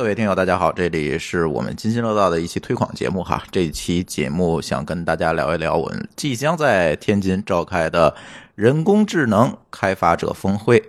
各位听友，大家好，这里是我们津津乐道的一期推广节目哈。这期节目想跟大家聊一聊我们即将在天津召开的人工智能开发者峰会。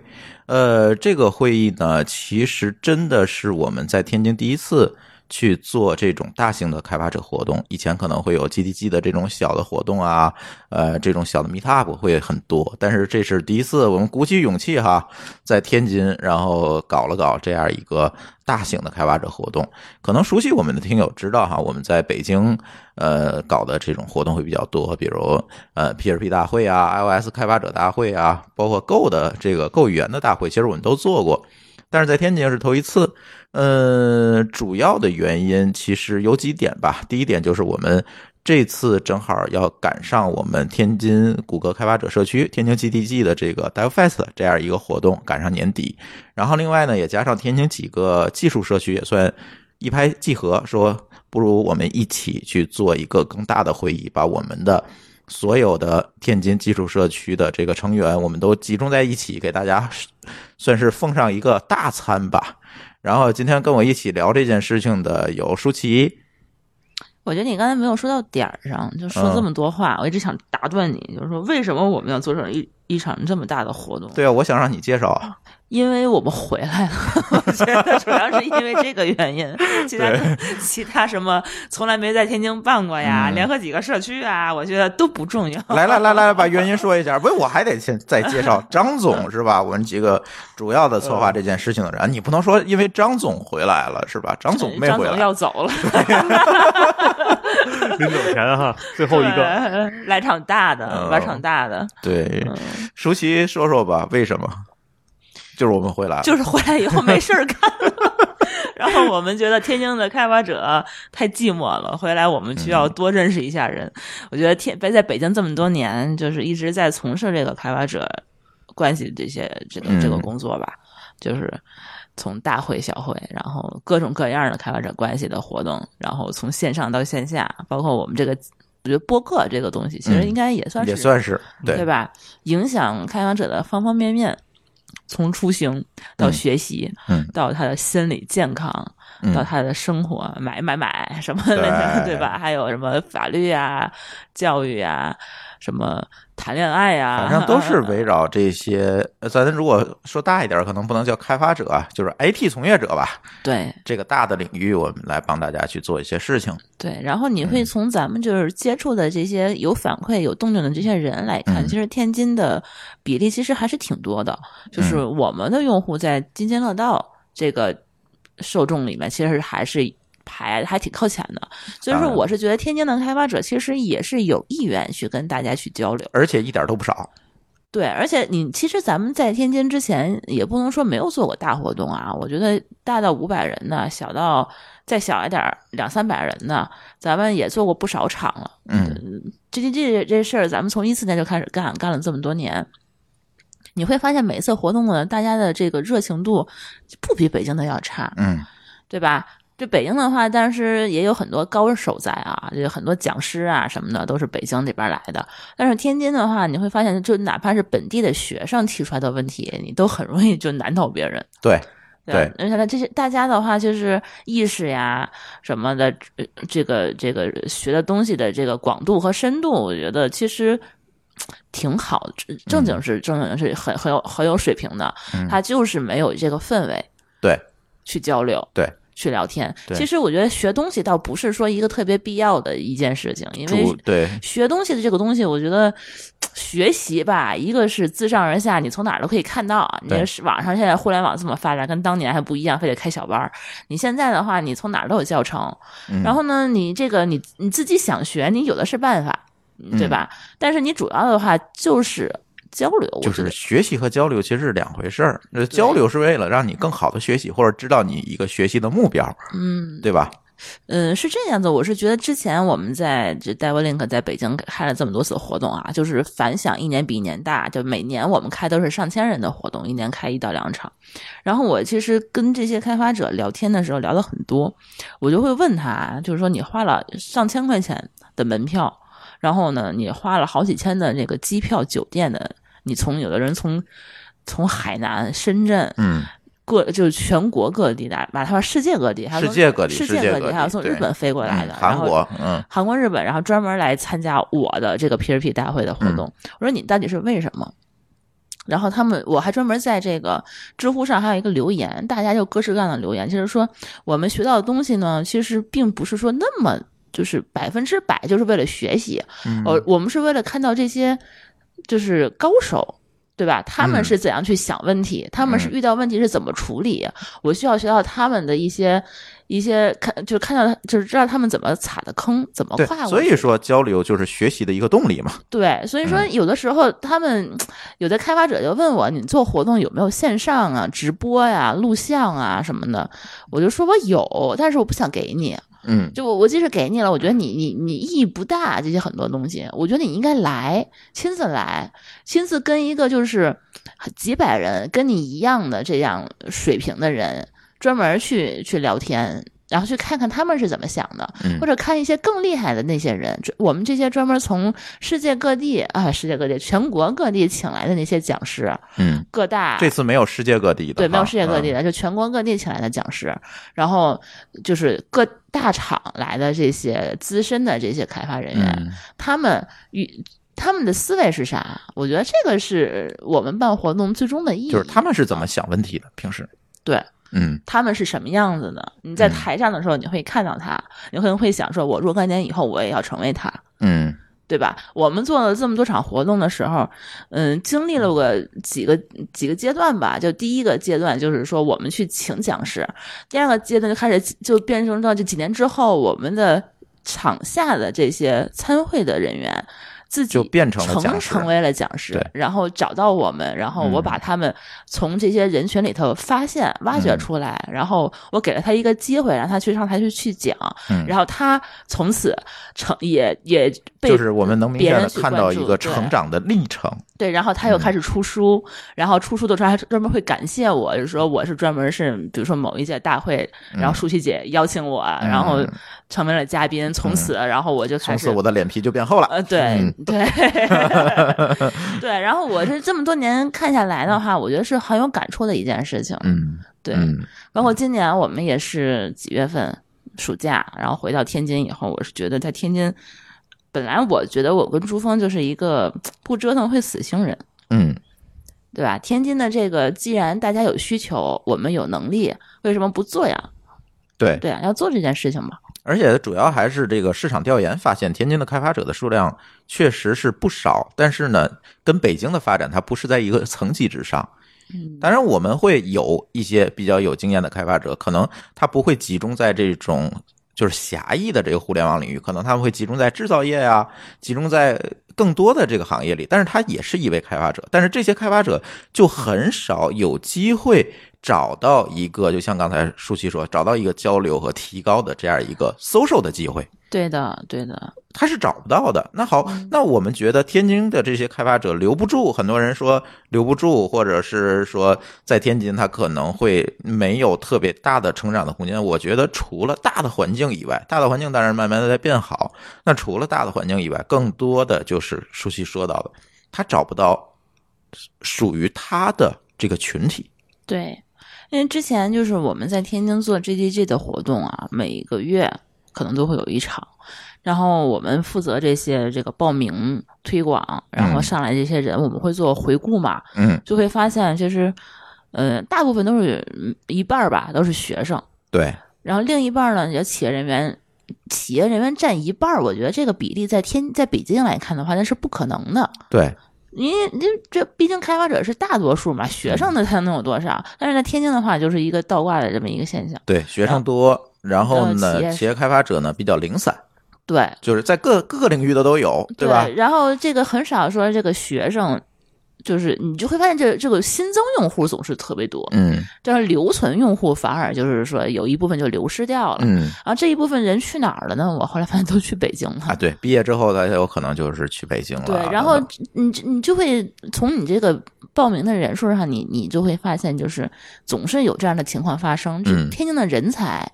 呃，这个会议呢，其实真的是我们在天津第一次。去做这种大型的开发者活动，以前可能会有 GDG 的这种小的活动啊，呃，这种小的 Meetup 会很多，但是这是第一次，我们鼓起勇气哈，在天津，然后搞了搞这样一个大型的开发者活动。可能熟悉我们的听友知道哈，我们在北京呃搞的这种活动会比较多，比如呃 P R P 大会啊，iOS 开发者大会啊，包括 Go 的这个 Go 语言的大会，其实我们都做过。但是在天津是头一次，呃，主要的原因其实有几点吧。第一点就是我们这次正好要赶上我们天津谷歌开发者社区天津 GTG 的这个 DevFest 这样一个活动，赶上年底。然后另外呢，也加上天津几个技术社区也算一拍即合，说不如我们一起去做一个更大的会议，把我们的。所有的天津技术社区的这个成员，我们都集中在一起，给大家算是奉上一个大餐吧。然后今天跟我一起聊这件事情的有舒淇。我觉得你刚才没有说到点儿上，就说这么多话，我一直想打断你，就是说为什么我们要做成一一场这么大的活动？对啊，我想让你介绍。因为我们回来了，我觉得主要是因为这个原因。其他其他什么从来没在天津办过呀，联合几个社区啊，我觉得都不重要。来来来来，把原因说一下。不，我还得先再介绍 张总是吧？我们几个主要的策划这件事情的人，你不能说因为张总回来了是吧？张总没回来，要走了。临走前哈，最后一个来场大的，来场大的。对，舒淇说说吧，为什么？就是我们回来了，就是回来以后没事儿干，然后我们觉得天津的开发者太寂寞了，回来我们需要多认识一下人。我觉得天北在北京这么多年，就是一直在从事这个开发者关系这些这个这个工作吧，就是从大会小会，然后各种各样的开发者关系的活动，然后从线上到线下，包括我们这个我觉得播客这个东西，其实应该也算是也算是对吧？影响开发者的方方面面。从出行到学习，嗯。到他的心理健康，到他的生活，买买买什么的，对吧？还有什么法律啊、教育啊、什么谈恋爱呀，反正都是 围绕这些。咱如果说大一点，可能不能叫开发者，就是 IT 从业者吧。对这个大的领域，我们来帮大家去做一些事情。对，然后你会从咱们就是接触的这些有反馈、有动静的这些人来看，其实天津的。比例其实还是挺多的，就是我们的用户在津津乐道这个受众里面，其实还是排还挺靠前的。所以说，我是觉得天津的开发者其实也是有意愿去跟大家去交流，而且一点都不少。对，而且你其实咱们在天津之前也不能说没有做过大活动啊。我觉得大到五百人呢，小到再小一点两三百人呢，咱们也做过不少场了。嗯这这这这事儿，咱们从一四年就开始干，干了这么多年。你会发现每次活动呢，大家的这个热情度不比北京的要差，嗯，对吧？这北京的话，但是也有很多高手在啊，就很多讲师啊什么的都是北京这边来的。但是天津的话，你会发现，就哪怕是本地的学生提出来的问题，你都很容易就难倒别人。对对，而且呢，这些大家的话，就是意识呀什么的，这个这个学的东西的这个广度和深度，我觉得其实。挺好的，正经是正经是很很有很有水平的，他就是没有这个氛围，对，去交流，对，去聊天。其实我觉得学东西倒不是说一个特别必要的一件事情，因为对学东西的这个东西，我觉得 学习吧，一个是自上而下，你从哪儿都可以看到。你是网上现在互联网这么发展，跟当年还不一样，非得开小班儿。你现在的话，你从哪儿都有教程，然后呢，你这个你你自己想学，你有的是办法。对吧？但是你主要的话就是交流，就是学习和交流其实是两回事儿。交流是为了让你更好的学习，或者知道你一个学习的目标，嗯，对吧？嗯，是这样子。我是觉得之前我们在这 DevLink 在北京开了这么多次活动啊，就是反响一年比一年大。就每年我们开都是上千人的活动，一年开一到两场。然后我其实跟这些开发者聊天的时候聊了很多，我就会问他，就是说你花了上千块钱的门票。然后呢，你花了好几千的那个机票、酒店的，你从有的人从从海南、深圳，嗯，各就是全国各地的，哪怕世界各地，还有世界各地世世界各地还有从日本飞过来的，嗯韩国，嗯韩国、日本，然后专门来参加我的这个 PRP 大会的活嗯动。我说你到底是为什么？然后他们，我还专门在这个知乎上还有一个留言，大家就各式各样的留言，就是说我们学到的东西呢，其实并不是说那么就是百分之百就是为了学习，嗯呃，我们是为了看到这些就是高手。对吧？他们嗯是怎样去想问题？他们是遇到问题是怎么处理？我需要学到他们的一些一些看，就是看到就是知道他们怎么踩的坑，怎么对跨，过。所以说交流就是学习的一个动力嘛。对，所以说有的时候他们有的开发者就问我，你做活动有没有线上啊、直播呀、录像啊什么的？我就说我有，但是我不想给你。嗯就我我即使给你了，我觉得你你你意义不大，这些很多东西，我觉得你应该来，亲自来，亲自跟一个就是几百人跟你一样的这样水平的人，专门去去聊天。然后去看看他们是怎么想的，嗯或者看一些更厉害的那些人，这我们这些专门从世界各地啊，世界各地、全国各地请来的那些讲师，嗯，各大这次没有世界各地的，对，没有世界各地嗯的，就全国各地请来的讲师，然后就是各大厂来的这些资深的这些开发人员，嗯他们与他们的思维是啥？我觉得这个是我们办活动最终的意义。就是他们是怎么想问题的？平时，对嗯他们是什么样子的？你在嗯台上的时候，你会看到他，你可能会想说，我若干年以后我也要成为他。嗯对吧？我们做了这么多场活动的时候，嗯，经历了个几个几个阶段吧。就第一个阶段就是说我们去请讲师，第二个阶段就开始就变成到这几年之后，我们的场下的这些参会的人员。自己就变成了成讲师成为了讲师，然后找到我们，然后我嗯把他们从这些人群里头发现、挖掘嗯出来，然后我给了他一个机会，让他去上台去去讲，嗯，然后他从此成也也被就是我们能明别人去显的看到一个成长的历程。对，然后他又嗯。开始出书，然后出书的时候还专门会感谢我，就是说我是专门是，比如说某一届大会，然后舒淇姐邀请我，然后嗯。成为了嘉宾，从此，然后我就开始从此我的脸皮就变厚了。呃，对、嗯对。对，然后我是这么多年看下来的话，我觉得是很有感触的一件事情。嗯，对，嗯。包括今年我们也是几月份暑假，然后回到天津以后，我是觉得在天津，本来我觉得我跟朱峰就是一个不折腾会死星人。嗯对吧？天津的这个，既然大家有需求，我们有能力，为什么不做呀？对，对啊，要做这件事情嘛。而且主要还是这个市场调研发现，天津的开发者的数量确实是不少，但是呢，跟北京的发展它不是在一个层级之上。嗯，当然，我们会有一些比较有经验的开发者，可能他不会集中在这种就是狭义的这个互联网领域，可能他们会集中在制造业啊、集中在更多的这个行业里。但是他也是一位开发者，但是这些开发者就很少有机会找到一个，就像刚才舒淇说，找到一个交流和提高的这样一个 social 的机会。对的，对的，他是找不到的。那好，嗯那我们觉得天津的这些开发者留不住，很多人说留不住，或者是说在天津他可能会没有特别大的成长的空间。我觉得除了大的环境以外，大的环境当然慢慢的在变好。那除了大的环境以外，更多的就是舒淇说到的，他找不到属于他的这个群体。对。因为之前就是我们在天津做 GDG 的活动啊，每个月可能都会有一场，然后我们负责这些这个报名推广，然后嗯。上来这些人，我们会做回顾嘛，嗯，就会发现就是，呃，大部分都是嗯一半儿吧，都是学生，对，然后另一半呢，也企业人员，企业人员占一半儿，我觉得这个比例在天在北京来看的话，那是不可能的。对，因为这这毕竟开发者是大多数嘛，学生的他能有多少？但是在天津的话，就是一个倒挂的这么一个现象。对，学生多，然后呢，企业开发者呢比较零散，对就是在各各个领域的都有，对吧？然后这个很少说这个学生，就是你就会发现这这个新增用户总是特别多，嗯但是留存用户反而就是说有一部分就流失掉了。嗯然后这一部分人去哪儿了呢？我后来发现都去北京了。啊，对，毕业之后大家有可能就是去北京了。对，然后你你就会从你这个报名的人数上，你你就会发现，就是总是有这样的情况发生。天津的人才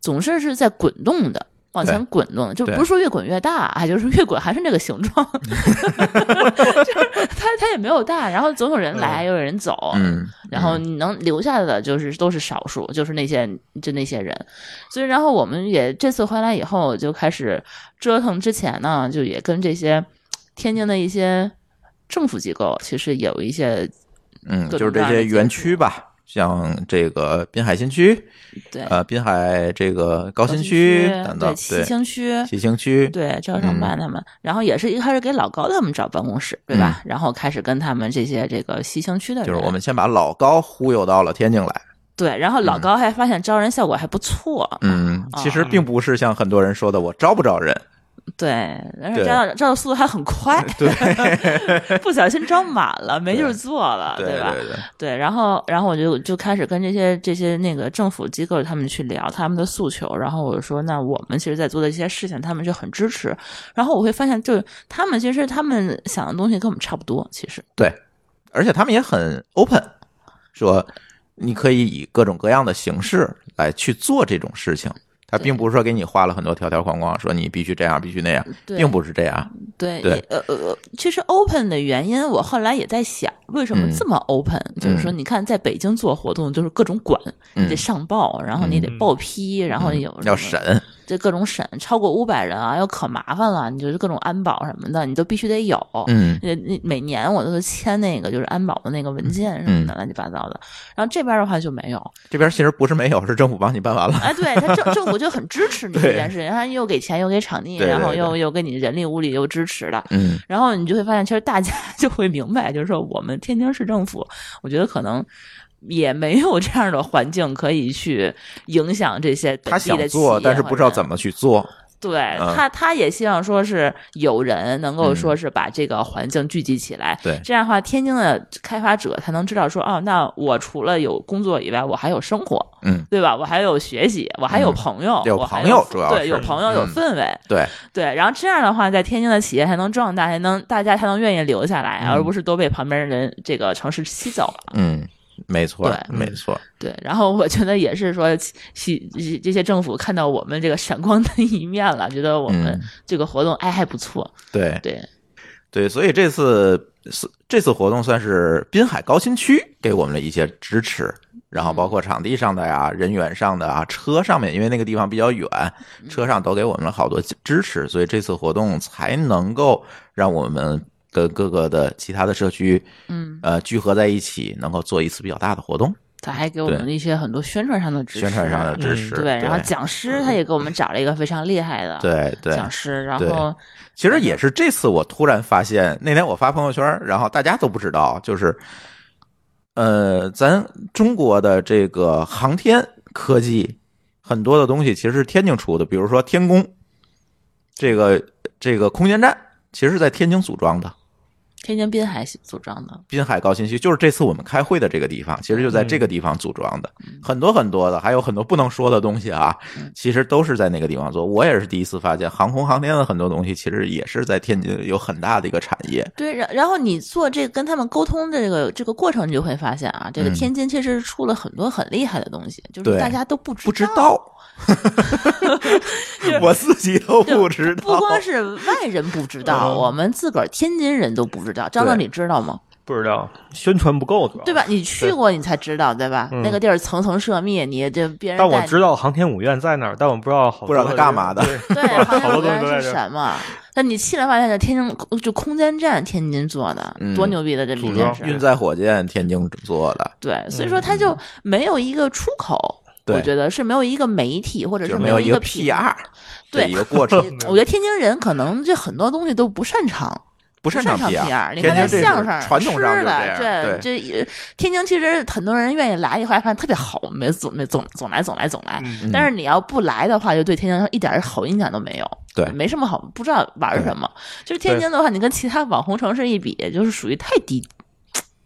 总是是在滚动的，往前滚动，就不是说越滚越大，啊，就是越滚还是那个形状，就是它它也没有大，然后总有人来，又有人走，嗯，然后你能留下的就是都是少数，就是那些就那些人，所以然后我们也这次回来以后就开始折腾，之前呢就也跟这些天津的一些政府机构其实有一些嗯，就是这些园区吧，像这个滨海新区，对呃，滨海这个高新新区等等，对西青区。西青区，对，招商办他们，然后也是一开始给老高他们找办公室，对吧？然后开始跟他们这些这个西青区的人，嗯就是我们先把老高忽悠到了天津来。对，然后老高还发现招人效果还不错，嗯，其实啊并不是像很多人说的我招不招人，对，而且对招的速度还很快，对，不小心装满了，没地儿坐了，对吧？对对，对，然后然后我就就开始跟这些这些那个政府机构他们去聊他们的诉求，然后我就说，那我们其实在做的一些事情，他们就很支持。然后我会发现，就是他们其实他们想的东西跟我们差不多，其实对，而且他们也很 open，说你可以以各种各样的形式来去做这种事情。他并不是说给你画了很多条条框框，说你必须这样，必须那样，并不是这样。对，对。呃呃呃，其实 open 的原因，我后来也在想，为什么嗯。这么 open？、就是说，你看在北京做活动，就是各种管，你得嗯。上报，然后你得嗯。报批，然后有要审，这各种审，超过五百人啊，又可麻烦了，你就是各种安保什么的，你都必须得有。嗯那那每年我都是签那个就是安保的那个文件什么的，乱七八糟的。然后这边的话就没有，这边其实不是没有，是政府帮你办完了。哎，对他政政府就很支持你这件事情，他又给钱又给场地，然后又又给你人力物力又支持的。嗯然后你就会发现，其实大家 就会明白，就是说我们天津市政府，我觉得可能也没有这样的环境可以去影响这些本他想做，但是不知道怎么。去做。对嗯他，他也希望说是有人能够嗯说是把这个环境聚集起来，对这样的话，天津的开发者才能知道说，哦，那我除了有工作以外，我还有生活，嗯，对吧？我还有学习，我还有嗯朋友，有我还朋友主要对，有朋友，有嗯氛围，对，对，然后这样的话，在天津的企业才能壮大，才能大家才能愿意留下来，嗯而不是都被旁边人这个城市吸走了。嗯，没错对，没错。对，然后我觉得也是说，西西这些政府看到我们这个闪光的 一面了，觉得我们嗯这个活动哎还不错。对对，对，所以这次是这次活动算是滨海高新区给我们的一些支持，然后包括场地上的呀、人员上的啊、车上面，因为那个地方比较远，车上都给我们了好多支持，所以这次活动才能够让我们跟各个的其他的社区，嗯，呃，聚合在一起，能够做一次比较大的活动，他还给我们一些很多宣传上的支持，宣传上的支持。对，然后讲师他也给我们找了一个非常厉害的对对讲师，然后其实也是这次我突然发现，那天我发朋友圈，然后大家都不知道，就是，呃，咱中国的这个航天科技很多的东西其实是天津出的，比如说天宫，这个这个空间站其实是在天津组装的。天津滨海组装的，滨海高新区就是这次我们开会的这个地方，其实就在这个地方组装的，很多很多的，还有很多不能说的东西啊，其实都是在那个地方做。我也是第一次发现，航空航天的很多东西其实也是在天津有很大的一个产业。对，然然后你做这个跟他们沟通的这个这个过程，你就会发现啊，这个嗯天津其实出了很多很厉害的东西，就是大家都不知不知道，我自己都不知道。不光是外人不知道，嗯我们自个儿天津人都不知道。张总，对你知道吗？不知道宣传不够，主要对吧？？你去过，你才知道，对吧？嗯那个地儿层层涉密，你这别人但我知道航天五院在哪儿，但我不知道不知道他干嘛的对航天好多五院是。什么？但你去了发现，这天津就空间站，天津做的，嗯多牛逼的这么一组装件事。运载火箭，天津做的，对，所以说它就没有一个出口。我觉得是没有一个媒体，或者是没有一个 PR 对一个过程，我觉得天津人可能这很多东西都不擅长，不擅长擅 PR。你看相声、传统的，这这天津其实很多人愿意来，一回来发现特别好，没总没总总来总来总来。嗯但是你要不来的话，就对天津一点好印象都没有。对没什么好，不知道玩什么。就是天津的话，你跟其他网红城市一比，就是属于太低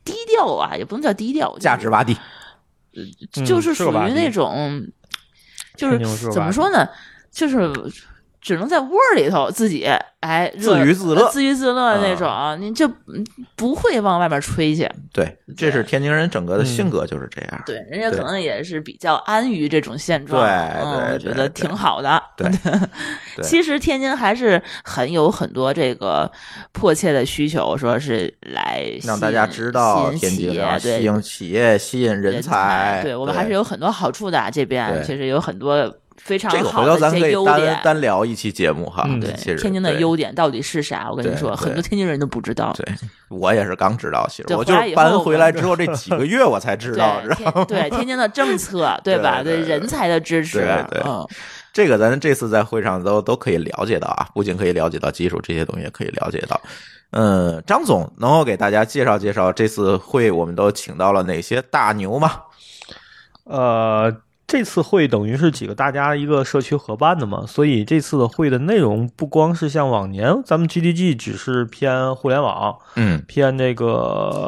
低调啊，也不能叫低调，价值洼地，嗯就是属于那种，就是怎么说呢，就是只能在窝里头自己哎自娱自乐自娱自乐那种，你就嗯不会往外面吹去。对，这是天津人整个的性格就是这样。对，人家可能也是比较安于这种现状，对嗯对我觉得挺好的。对 对其实天津还是很有很多这个迫切的需求，说是来吸让大家引知道吸天津引企业啊，吸引企业，吸引人人才。对我们还是有很多好处的啊。这边对确实有很多非常这个，好回头咱可以单。单聊一期节目哈。嗯对其实天津的优点到底是啥？我跟你说，很多天津人都不知道。对我也是刚知道，其实我就搬回来之后这 几个月我才知道，对知道吗天对天津的政策，对吧？对对对人才的支持，对对嗯，这个咱这次在会上都都可以了解到啊，不仅可以了解到技术这些东西，也可以了解到。嗯，张总能够给大家介绍介绍这次会我们都请到了哪些大牛吗？呃，这次会等于是几个大家一个社区合办的嘛，所以这次的会的内容不光是像往年咱们 GDG 只是偏互联网，嗯，偏这个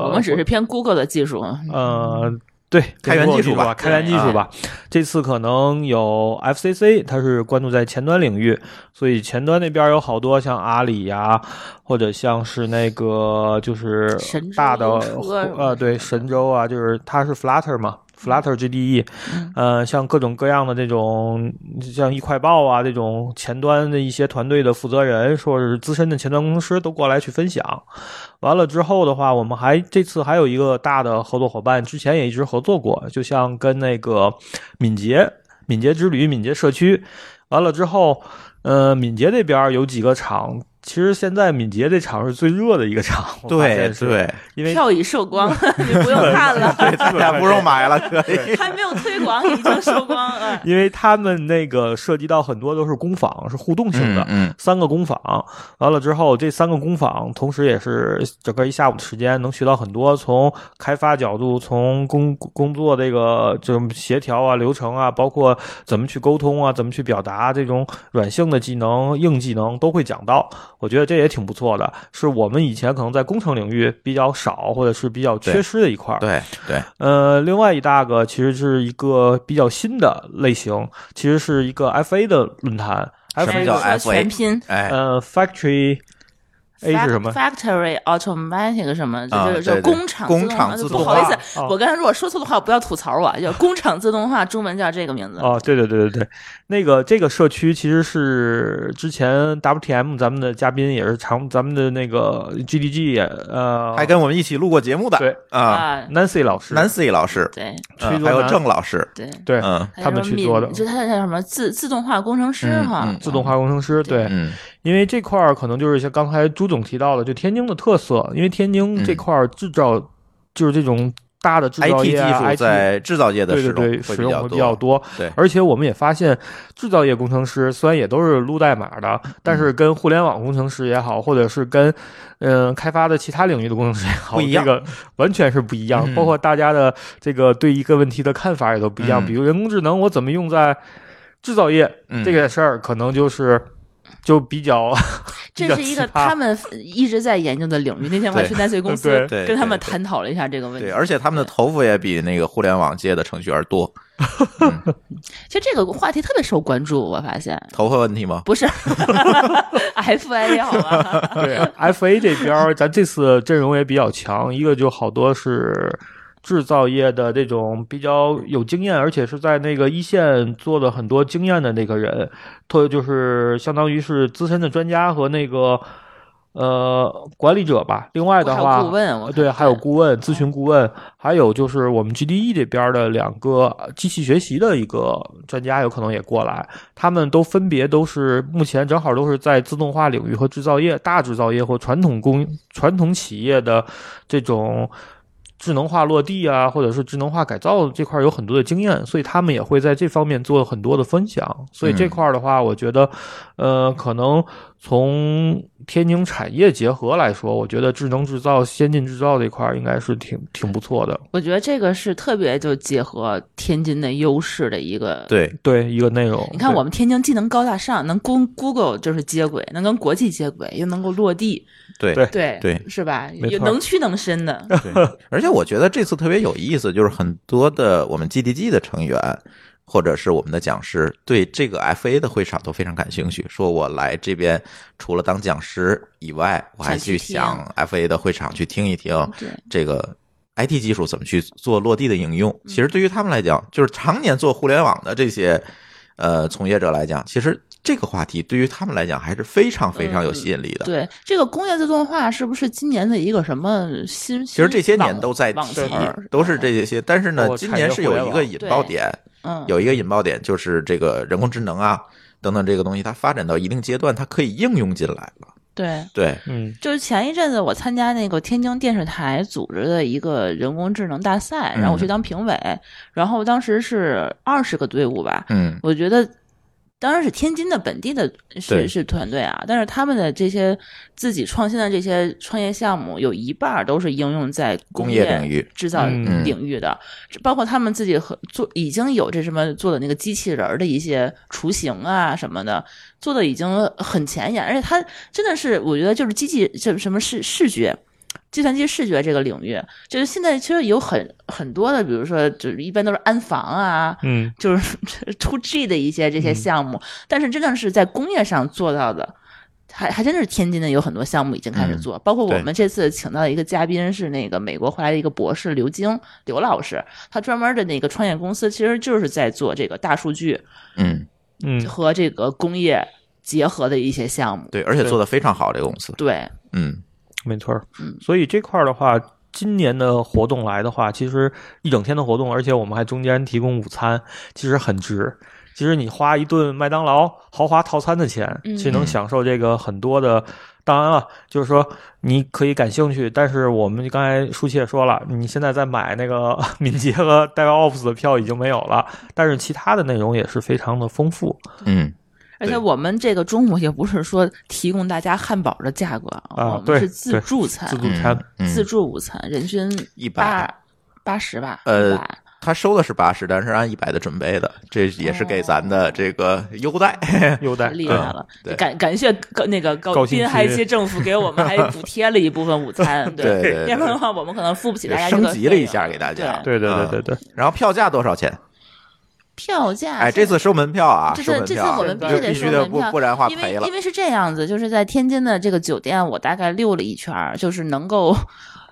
我们只是偏 Google 的技术，呃。对，开源技术吧吧，开源技术吧。这次可能有 FCC，它是关注在前端领域，所以前端那边有好多像阿里呀，或者像是那个就是神大的呃，对，神州啊，就是它是 Flutter 嘛。Flutter GDE，嗯呃，像各种各样的这种，像易快报啊这种前端的一些团队的负责人，说是资深的前端工程师都过来去分享。完了之后的话，我们还这次还有一个大的合作伙伴，之前也一直合作过，就像跟那个敏捷、敏捷之旅、敏捷社区。完了之后，呃，敏捷这边有几个厂，其实现在敏捷这场是最热的一个场，对，对，因为票已售光，你不用看了，对，大家不用买了，可以。还没有推广已经售光了。因为他们那个涉及到很多都是工坊，是互动性的，嗯嗯三个工坊，完了之后，这三个工坊同时也是整个一下午的时间能学到很多，从开发角度，从工工作这个这种协调啊、流程啊，包括怎么去沟通啊、怎么去表达这种软性的技能、硬技能都会讲到。我觉得这也挺不错的，是我们以前可能在工程领域比较少或者是比较缺失的一块儿。对对，呃，另外一大个其实是一个比较新的类型，其实是一个 FA 的论坛。什么 FA 叫 FA 全拼哎，呃，Factory A 是什么？？Factory Automatic 什么？啊就是就工厂工自动化厂不好意思我刚才如果说错的话，不要吐槽我，叫工厂自动化，中文叫这个名字。哦，对对对对对，那个这个社区其实是之前 WTM 咱们的嘉宾也是常咱们的那个 GDG 也呃还跟我们一起录过节目的，对啊啊，Nancy 老师，Nancy 老师，对嗯还有郑老师，对。对嗯他们去做的就他叫什么自自动化工程师嗯哈，嗯自动化工程师对，嗯因为这块儿可能就是像刚才朱总提到的，就天津的特色，因为天津这块儿制造、就是这种大的制造业啊术 IT 在制造业的对使用会比较多，多。对而且我们也发现，制造业工程师虽然也都是撸代码的，但嗯是跟互联网工程师也好，或者是跟嗯、呃开发的其他领域的工程师也好，不一样这个完全是不一样。嗯 包括大家的这个对一个问题的看法也都不一样。嗯比如人工智能，我怎么用在制造业、嗯这个事儿，可能就是就比较 这是一个他们一直在研究的领域。那天我还去奈穗公司跟他们探讨了一下这个问题对，。而且他们的头发也比那个互联网界的程序员多，其实这个话题特别受关注，我发现头发问题吗？不是 FA 好吧？对 FA 这边儿，咱这次阵容也比较强，一个就好多是制造业的这种比较有经验，而且是在那个一线做了很多经验的那个人，特就是相当于是资深的专家和那个呃管理者吧。另外的话，顾问，对，还有顾问、咨询顾问，还有就是我们 GDE 这边的两个机器学习的一个专家，有可能也过来。他们都分别都是目前正好都是在自动化领域和制造业、大制造业或传统工传统企业的这种。智能化落地啊，或者是智能化改造这块有很多的经验，所以他们也会在这方面做很多的分享。所以这块的话，我觉得，呃，可能从天津产业结合来说，我觉得智能制造、先进制造这块应该是挺挺不错的。我觉得这个是特别就结合天津的优势的一个。对，对一个内容，你看，我们天津既能高大上，能跟 Google 就是接轨，能跟国际接轨，又能够落地，对对对对是吧？有能屈能伸的，对，而且我觉得这次特别有意思，就是很多的我们 GDG 的成员或者是我们的讲师对这个 FA 的会场都非常感兴趣，说我来这边除了当讲师以外，我还去想 FA 的会场去听一听对这个 IT 技术怎么去做落地的应用。其实对于他们来讲，就是常年做互联网的这些呃从业者来讲，其实这个话题对于他们来讲还是非常非常有吸引力的。对，这个工业自动化是不是今年的一个什么新？其实这些年都在提都是这些，但是呢今年是有一个引爆点，嗯，有一个引爆点就是这个人工智能啊等等这个东西，它发展到一定阶段，它可以应用进来了。对。对，嗯就是前一阵子我参加那个天津电视台组织的一个人工智能大赛，嗯然后我去当评委，然后当时是二十个队伍吧，嗯，我觉得当然是天津的本地的对是是团队啊，但是他们的这些自己创新的这些创业项目，有一半儿都是应用在工业业领域制造嗯领域的，包括他们自己和做已经有这什么做的那个机器人儿的一些雏形啊什么的，做的已经很前沿，而且他真的是我觉得就是机器就是什么视视觉。计算机视觉这个领域，就是现在其实有很很多的，比如说，就是一般都是安防啊，嗯。就是 to G 的一些这些项目，但是真正是在工业上做到的，还还真是天津的有很多项目已经开始做，包括我们这次请到的一个嘉宾是那个美国回来的一个博士刘晶刘老师，他专门的那个创业公司其实就是在做这个大数据嗯，嗯，和这个工业结合的一些项目。对，而且做的非常好，这个公司。对，嗯，没错儿嗯。所以这块儿的话，今年的活动来的话，其实一整天的活动，而且我们还中间提供午餐，其实很值。其实你花一顿麦当劳豪华套餐的钱，嗯其实能享受这个很多的。当然了，就是说你可以感兴趣，但是我们刚才舒淇也说了，你现在在买那个 敏捷和 DevOps 的票已经没有了，但是其他的内容也是非常的丰富。嗯，而且我们这个中午也不是说提供大家汉堡的价格，啊我们是自助餐，自助餐嗯，自助午餐，人均一百。八八十吧，呃100他收的是八十，但是按一百的准备的，这也是给咱的这个优待。优待厉害了嗯，感感谢高那个高滨海区政府给我们还 补贴了一部分午餐，对要不然的话我们可能付不起大家个费用级了一下给大家对对对对对，然后票价多少钱？票价，哎，这次收门票啊，这次这次我们必须得必须的，收门票，不不然的话因赔了为因。为是这样子，就是在天津的这个酒店，我大概溜了一圈儿，就是能够。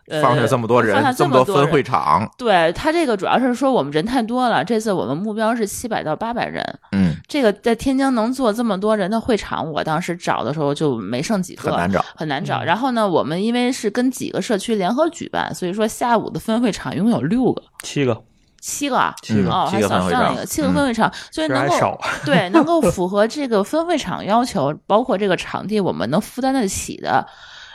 呃放下这么多人放下，这么多分会场，对他这个主要是说我们人太多了，这次我们目标是七百到八百人。嗯，这个在天津能坐这么多人的会场，我当时找的时候就没剩几个，很难找。很难找。嗯然后呢，我们因为是跟几个社区联合举办，所以说下午的分会场一共有六个、七个七个啊，七个哦，还七个分会场少上一个，七个分会场，所以能够。对能够符合这个分会场要求，包括这个场地我们能负担得起的。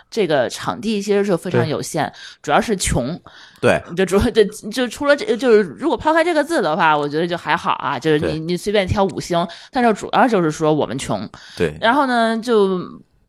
这个场地其实是非常有限，主要是穷，对，就主要就就除了这，就是如果抛开这个字的话，我觉得就还好啊，就是你你随便挑五星，但是主要就是说我们穷，对，然后呢就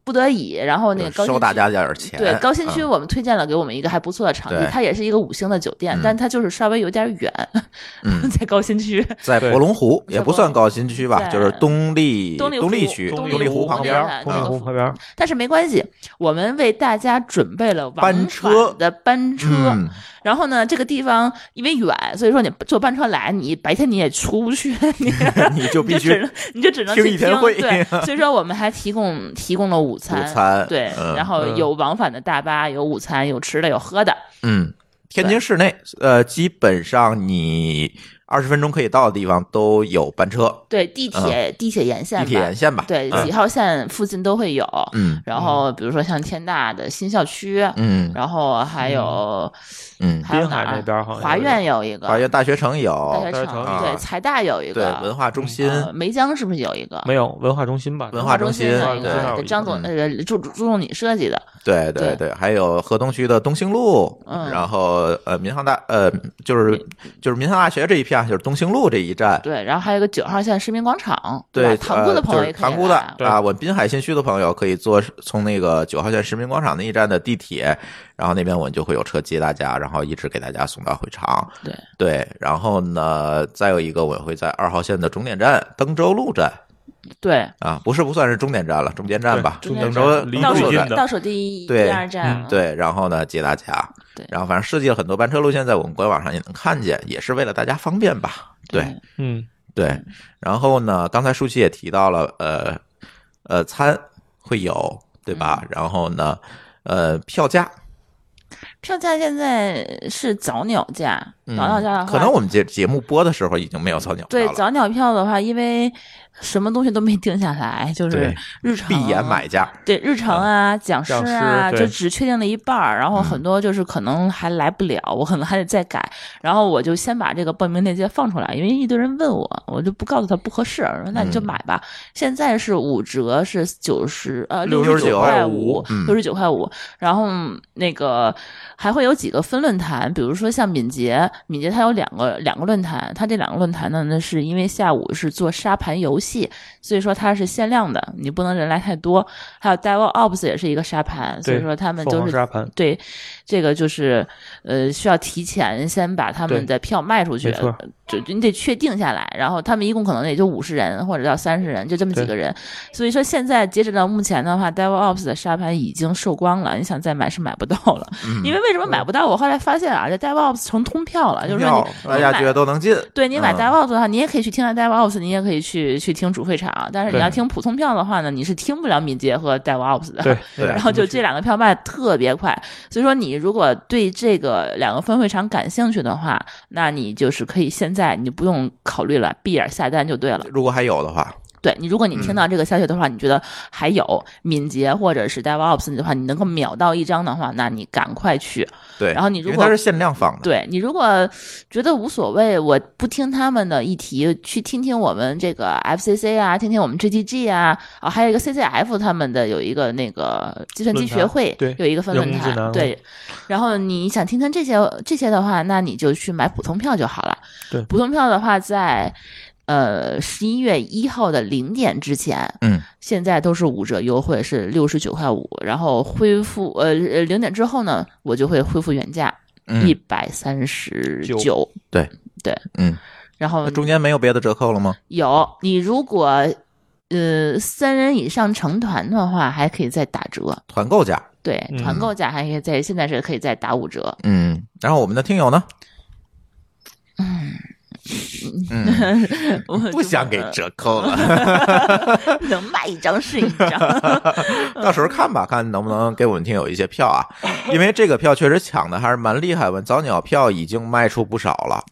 不得已，然后那个高新区收大家点钱。对高新区嗯我们推荐了给我们一个还不错的场地对，它也是一个五星的酒店嗯，但它就是稍微有点远，嗯在高新区。在对博龙湖也不算高新区吧，就是东丽东丽区东丽丽湖湖旁边东丽嗯湖旁边，但是没关系，我们为大家准备了往班车返的班车。嗯，然后呢，这个地方因为远，所以说你坐班车来，你白天你也出不去，你 你就必须你就只能你就只能听去一天会对，所以说我们还提供提供了午餐，午餐对，嗯然后嗯有往返的大巴，有午餐，有吃的，有喝的。嗯，天津市内，呃，基本上你二十分钟可以到的地方都有班车，对，地铁、地铁沿线吧，地铁沿线吧。对，嗯几号线附近都会有。嗯然后比如说像天大的新校区，嗯然后还有、嗯，还有哪儿啊滨海那边好像华苑有一个，华苑大学城大有学，大学城对，财大有一对个，文化中心，呃梅江是不是有一个？没有文化中心吧？文化中心中有一对个，张总嗯呃注注重你设计的，对对对，还有河东区的东兴路，嗯然后呃民航大呃就是就是民航大学这一片啊，就是东兴路这一站。对，然后还有一个九号线市民广场，对，塘沽的朋友呃也可以塘沽的对啊，我们滨海新区的朋友可以坐从那个九号线市民广场那一站的地铁，然后那边我们就会有车接大家，然后一直给大家送到会场。对对，然后呢，再有一个我会在二号线的终点站登州路站对，啊，不是不算是终点站了，中间站吧，中间登州离倒数倒数第一对第二站嗯，对，然后呢接大家，对。然后反正设计了很多班车路线，在我们官网上也能看见，也是为了大家方便吧。对，嗯，对，然后呢，刚才舒淇也提到了，呃呃，餐会有，对吧？然后呢，呃，票价，票价现在是早鸟价，嗯早鸟价可能我们节节目播的时候已经没有早鸟票了，对早鸟票的话，因为什么东西都没定下来，就是日程闭眼买价，对日程啊、讲师讲啊，师就只确定了一半儿，然后很多就是可能还来不了，我可能还得再改。然后我就先把这个报名链接放出来，因为一堆人问我，我就不告诉他不合适，我说那你就买吧。现在是五折，是九十呃69十九块五嗯六十九块五。然后那个还会有几个分论坛，比如说像敏捷，敏捷它有两个两个论坛，它这两个论坛呢，那是因为下午是做沙盘游戏，戏。所以说它是限量的，你不能人来太多。还有 DevOps 也是一个沙盘，所以说他们凤都是沙盘，对，这个就是呃需要提前先把他们的票卖出去，就就你得确定下来，然后他们一共可能也就五十人或者到三十人，就这么几个人。所以说现在截止到目前的话，DevOps 的沙盘已经售光了，你想再买是买不到了。嗯因为为什么买不到？我后来发现啊，这 DevOps 成通票了，就是说你大家觉得都能进，对你买嗯 DevOps 的话，你也可以去听 DevOps，你也可以去去听主会场，但是你要听普通票的话呢，你是听不了敏捷和 DevOps 的。对对然后就这两个票卖特别快，所以说你如果对这个两个分会场感兴趣的话，那你就是可以现在你不用考虑了，闭眼下单就对了。如果还有的话，对你，如果你听嗯到这个消息的话，你觉得还有敏捷或者是 DevOps 的话，你能够秒到一张的话，那你赶快去。对，然后你如果它是限量放的，对你如果觉得无所谓，我不听他们的议题，去听听我们这个 FCC 啊，听听我们 GTG 啊，啊，还有一个 CCF 他们的有一个那个计算机学会，对有一个分论坛，对。然后你想听听这些这些的话，那你就去买普通票就好了。对普通票的话在。呃，十一月一号的零点之前，嗯，现在都是五折优惠，是六十九块五。然后恢复呃呃零点之后呢，我就会恢复原价，一嗯，百三十九九。对对，嗯，然后中间没有别的折扣了吗？有你如果呃三人以上成团的话，还可以再打折。团购价，对，嗯团购价还可以在现在是可以再打五折。嗯，然后我们的听友呢，嗯，我不想给折扣了，能卖一张是一张。到时候看吧，看能不能给我们听友一些票啊，因为这个票确实抢的还是蛮厉害的，早鸟票已经卖出不少了，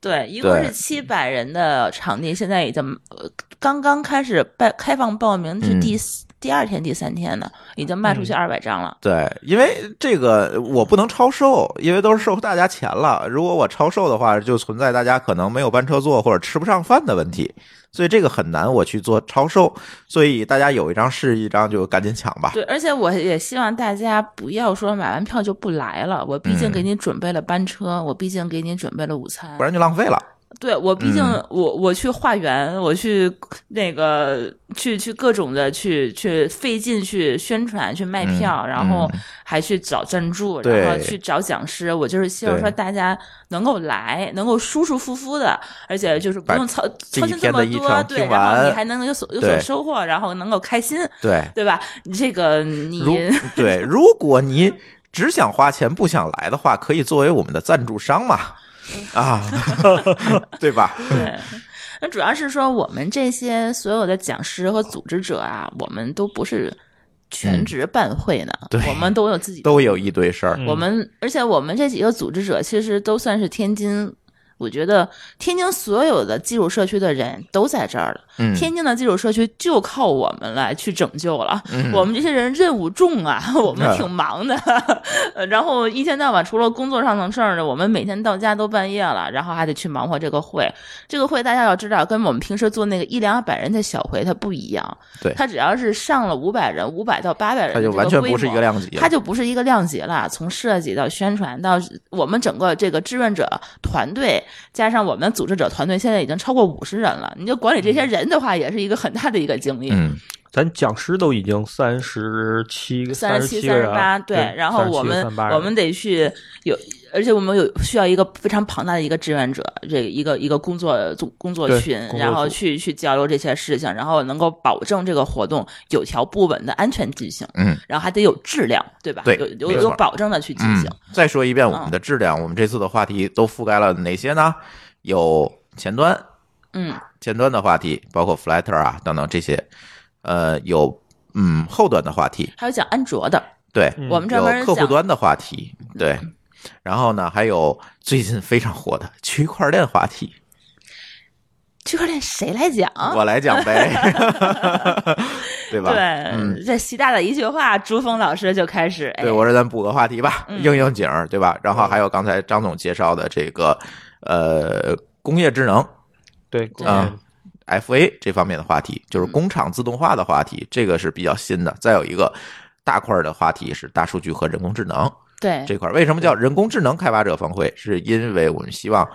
对，一共是七百人的场地，现在已经呃刚刚开始办开放报名，是嗯。第四、第二天、第三天呢，已经卖出去二百张了。对，因为这个我不能超售，因为都是收大家钱了。如果我超售的话，就存在大家可能没有班车坐或者吃不上饭的问题，所以这个很难我去做超售。所以大家有一张是一张，就赶紧抢吧。对，而且我也希望大家不要说买完票就不来了。我毕竟嗯给你准备了班车，我毕竟给你准备了午餐不，然就浪费了。对我毕竟嗯。我我去化缘，我去那个去去各种的去去费劲去宣传去卖票，嗯然后嗯。还去找赞助，然后去找讲师。我就是希望说大家能够来，能够舒舒服服的，而且就是不用操操心这么多，对，然后你还能有所有所收获，然后能够开心，对，对吧？你这个你对，如果你只想花钱不想来的话，可以作为我们的赞助商嘛，啊，对吧？对，那主要是说我们这些所有的讲师和组织者啊，我们都不是全职办会呢，嗯对我们都有自己都有一堆事儿。嗯我们而且我们这几个组织者其实都算是天津。我觉得天津所有的基础社区的人都在这儿了，嗯，天津的基础社区就靠我们来去拯救了。嗯我们这些人任务重啊，我们嗯挺忙的，呃 然后一天到晚除了工作上的事儿呢，我们每天到家都半夜了，然后还得去忙活这个会。这个会大家要知道，跟我们平时做那个一两百人的小会它不一样。对它只要是上了五百人，五百到八百人，它就完全不是一个。量级了。它就不是一个量级了，从设计到宣传到我们整个这个志愿者团队，加上我们组织者团队，现在已经超过五十人了。你就管理这些人的话，也是一个很大的一个精力。嗯，咱讲师都已经三十七个、三十七、三十八，对，然后我们我们得去有，而且我们有需要一个非常庞大的一个志愿者，这一个一个工作组工作群，作然后去去交流这些事情，然后能够保证这个活动有条不紊的安全进行，嗯，然后还得有质量，对吧？对有有有保证的去进行嗯。，再说一遍我们的质量，我们这次的话题都覆盖了哪些呢？有前端，嗯，前端的话题，包括 Flutter 啊等等这些，呃，有嗯后端的话题，还有讲安卓的，对，嗯我们专门有客户端的话题，对。然后呢，还有最近非常火的区块链话题，区块链谁来讲？我来讲呗，对吧？对，嗯，这习大大一句话，朱峰老师就开始，哎对，我说咱补个话题吧，嗯应应景儿，对吧？然后还有刚才张总介绍的这个呃工业智能对对啊、FA 这方面的话题，嗯就是工厂自动化的话题，这个是比较新的。再有一个大块儿的话题是大数据和人工智能对这块儿。为什么叫人工智能开发者峰会？是因为我们希望。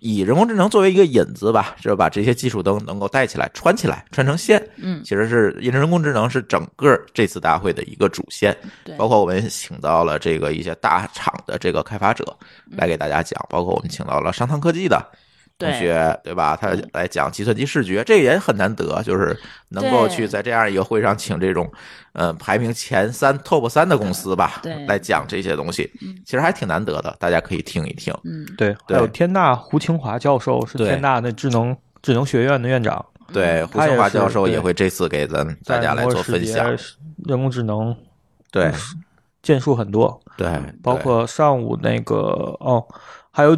以人工智能作为一个引子吧，就是把这些技术都能够带起来、穿起来、穿成线。嗯其实是因为人工智能是整个这次大会的一个主线。对，包括我们请到了这个一些大厂的这个开发者来给大家讲，包括我们请到了商汤科技的同学，对吧？他来讲计算机视觉，这也很难得，就是能够去在这样一个会上请这种，呃，排名前三、top 三的公司吧，来讲这些东西，其实还挺难得的，大家可以听一听。嗯。对，还有天大胡清华教授是天大那智能智能学院的院长，对，胡清华教授也会这次给咱大家来做分享人工智能。对建树很多，对，包括上午那个哦，还有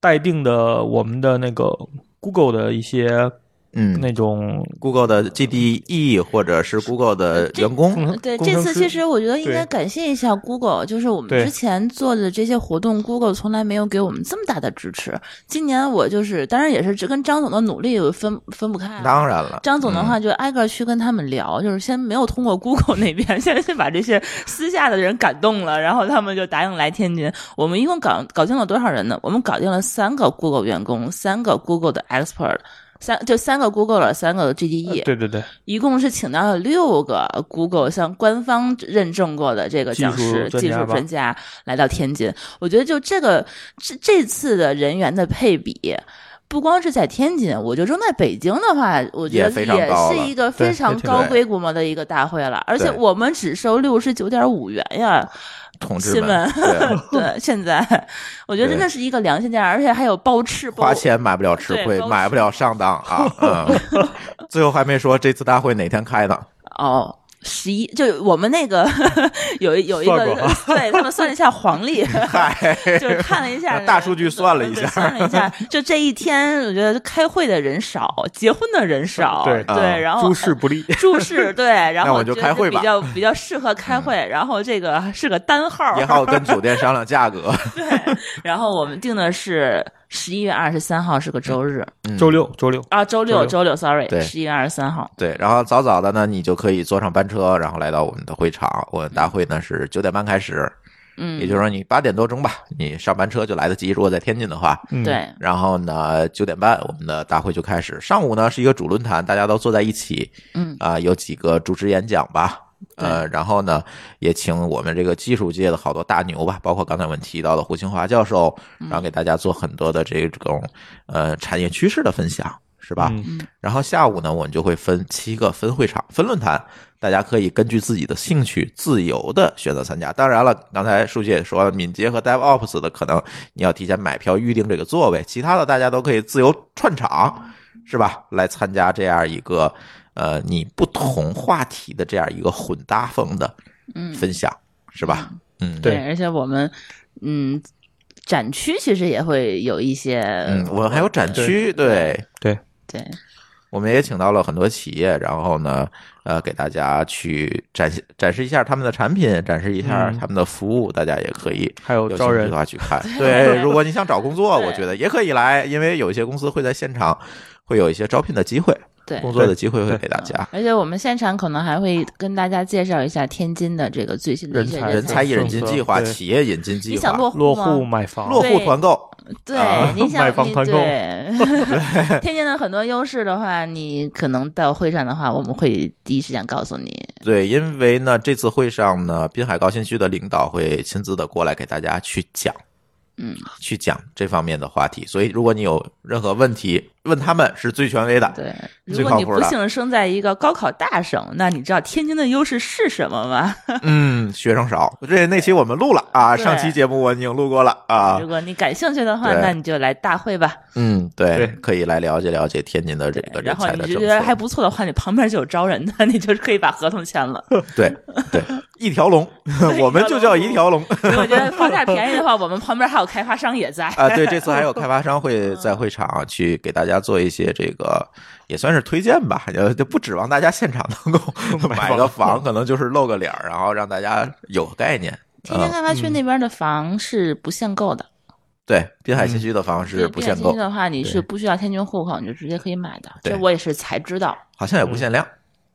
待定的我们的那个 Google 的一些嗯那种，Google 的 GDE 或者是 Google 的员工，对，这次其实我觉得应该感谢一下 Google，就是我们之前做的这些活动，Google 从来没有给我们这么大的支持。今年我就是，当然也是这跟张总的努力分分不开啊。当然了，张总的嗯话就挨个去跟他们聊，就是先没有通过 Google 那边，先先把这些私下的人感动了，然后他们就答应来天津。我们一共搞搞定了多少人呢？我们搞定了三个 Google 员工，三个 Google 的 expert，三就三个 Google 了，三个 GDE，、对对对，一共是请到了六个 Google 像官方认证过的这个讲师、技术专家吧专家来到天津。我觉得就这个这这次的人员的配比。不光是在天津，我觉得扔在北京的话，我觉得也是一个非常高规模的一个大会了，而且我们只收六十九点五元呀，同志新们闻，对 对，现在我觉得真的是一个良心价，而且还有包吃包花钱买不了吃亏，买不了上当啊！嗯，最后还没说这次大会哪天开呢？哦。十一就我们那个有一有一个对他们算了一下黄历，嗨，就是看了一下大数据算了一下对算了一下，就这一天，我觉得开会的人少，结婚的人少，对对然后诸事不利。诸事对，然后那我就开会吧嗯比较比较适合开会，然后这个是个单号，也好跟 酒店商量价格。对，然后我们定的是十一月二十三号是个周日嗯周六周六，啊，周六周六，sorry，对十一月二十三号，对，然后早早的呢，你就可以坐上班车，然后来到我们的会场。我们大会呢是九点半开始，嗯，也就是说你八点多钟吧，你上班车就来得及。如果在天津的话，嗯，对，然后呢九点半我们的大会就开始。上午呢是一个主论坛，大家都坐在一起，嗯啊、有几个主持演讲吧。呃，然后呢，也请我们这个技术界的好多大牛吧，包括刚才我们提到的胡清华教授，然后给大家做很多的这种呃产业趋势的分享，是吧？嗯然后下午呢，我们就会分七个分会场、分论坛，大家可以根据自己的兴趣自由的选择参加。当然了，刚才书记也说了，敏捷和 DevOps 的可能你要提前买票预定这个座位，其他的大家都可以自由串场，是吧？来参加这样一个呃你不同话题的这样一个混搭风的嗯，分享，是吧？嗯，对。对，而且我们嗯展区其实也会有一些，嗯，我们还有展区，对。对，对，我们也请到了很多企业，然后呢，呃，给大家去展现展示一下他们的产品，展示一下嗯。他们的服务，大家也可以还有有招人兴趣的话去看。对，如果你想找工作，我觉得也可以来，因为有一些公司会在现场会有一些招聘的机会，对。工作的机会会给大家。而且我们现场可能还会跟大家介绍一下天津的这个最新的人才人才。引进计划、企业引进计你想落划、落户买房，落户团购，对啊，你想买房团购。对。天津的很多优势的话，你可能到会上的话，我们会第一时间告诉你。对，因为呢，这次会上呢，滨海高新区的领导会亲自的过来给大家去讲。嗯，去讲这方面的话题，所以如果你有任何问题，问他们是最权威的。对，最如果你不靠谱的幸生在一个高考大省，那你知道天津的优势是什么吗？嗯，学生少，这那期我们录了啊，上期节目我已经录过了啊如。果你感兴趣的话，那你就来大会吧。嗯，对对，可以来了解了解天津的这个人然后才的政你就觉得还。不错的话，你旁边就有招人的，你就可以把合同签了。对 对，一条龙，我们就叫一条龙。所以我觉得房价便宜的话，我们旁边还有开发商也在。啊，对，这次还有开发商会在会场去给大家做一些这个，也算是推荐吧，就就不指望大家现场能够买个房，可能就是露个脸儿，然后让大家有概念。嗯，天津开发区那边的房是不限购的，对，滨海新区的房是不限购的话，你是不需要天津户口，你就直接可以买的。这我也是才知道。好像也不限量，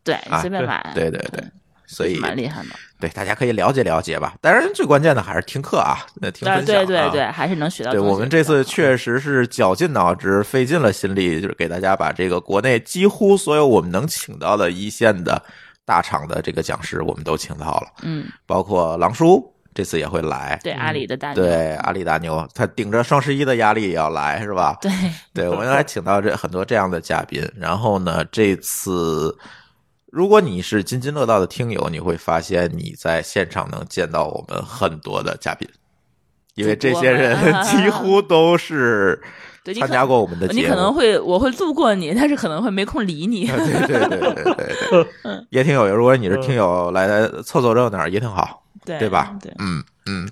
对，啊随便买。对对对，所以蛮厉害的。对大家可以了解了解吧。当然，最关键的还是听课啊，那听啊，分享啊对对对，还是能学到对。我们这次确实是绞尽脑汁、费尽了心力，就是给大家把这个国内几乎所有我们能请到的一线的大厂的这个讲师，我们都请到了，嗯，包括狼叔这次也会来，对阿里的大牛，对阿里大牛，他顶着双十一的压力也要来，是吧？对对，我们还请到这很多这样的嘉宾。然后呢，这次如果你是津津乐道的听友，你会发现你在现场能见到我们很多的嘉宾，因为这些人 几乎都是参加过我们的节目。你可能会我会路过你，但是可能会没空理你。对对对对对也挺有。如果你是听友来凑凑热闹，也挺好，对对吧？对，嗯嗯，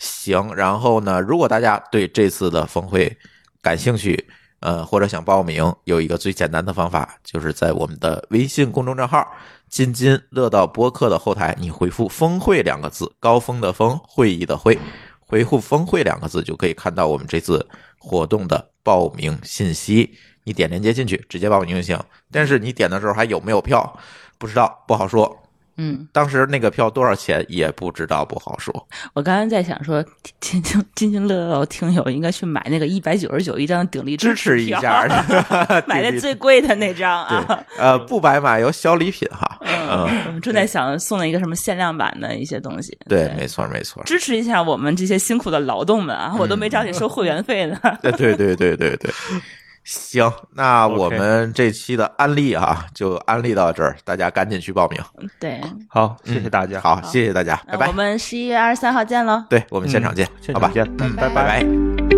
行。然后呢，如果大家对这次的峰会感兴趣，呃，或者想报名，有一个最简单的方法，就是在我们的微信公众账号“津津乐道播客”的后台，你回复“峰会”两个字，高峰的峰，会议的会，回复“峰会”两个字，就可以看到我们这次活动的报名信息。你点链接进去，直接报名就行。但是你点的时候还有没有票，不知道，不好说。嗯，当时那个票多少钱也不知道，不好说。我刚才在想说，津津津津乐道听友应该去买那个一百九十九一张鼎力支持一下，买的最贵的那张啊。呃，不白买有小礼品哈。嗯，我们正在想送了一个什么限量版的一些东西。对，没错没错。支持一下我们这些辛苦的劳动们啊！我都没找你收会员费呢。对对对对对对。行，那我们这期的安利啊，就安利到这儿，大家赶紧去报名。对，好，谢谢大家，好，谢谢大家，拜拜我。们十一月二十三号见喽。对我们现场见，好吧现场，见，拜拜。